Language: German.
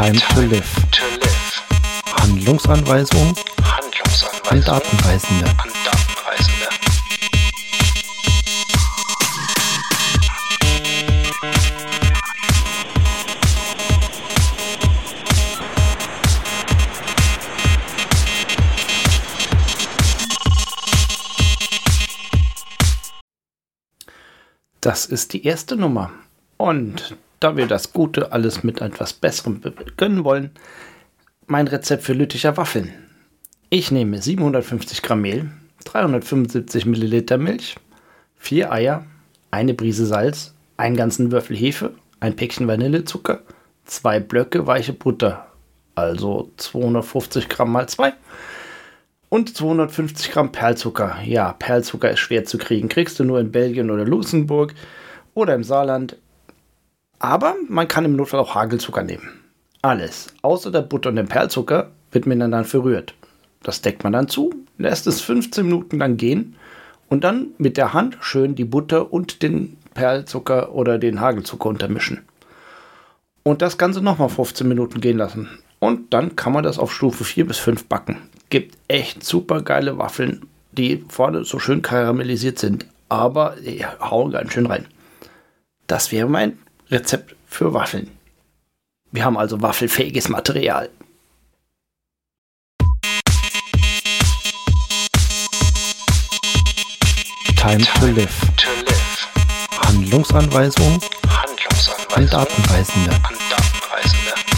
Time to live. Handlungsanweisung an Handlungsanweisung Datenreisende. an Datenreisende. Das ist die erste Nummer. Und da wir das Gute alles mit etwas Besserem gönnen wollen, mein Rezept für Lütticher Waffeln. Ich nehme 750 Gramm Mehl, 375 Milliliter Milch, 4 Eier, eine Prise Salz, einen ganzen Würfel Hefe, ein Päckchen Vanillezucker, zwei Blöcke weiche Butter, also 250 Gramm mal 2 und 250 Gramm Perlzucker. Ja, Perlzucker ist schwer zu kriegen. Kriegst du nur in Belgien oder Luxemburg oder im Saarland. Aber man kann im Notfall auch Hagelzucker nehmen. Alles, außer der Butter und dem Perlzucker, wird miteinander verrührt. Das deckt man dann zu, lässt es 15 Minuten lang gehen und dann mit der Hand schön die Butter und den Perlzucker oder den Hagelzucker untermischen. Und das Ganze nochmal 15 Minuten gehen lassen. Und dann kann man das auf Stufe 4 bis 5 backen. Gibt echt super geile Waffeln, die vorne so schön karamellisiert sind. Aber die hauen ganz schön rein. Das wäre mein Rezept für Waffeln. Wir haben also waffelfähiges Material. Time to live. To live. Handlungsanweisung an Handlungsanweisung Datenreisende. an Datenreisende.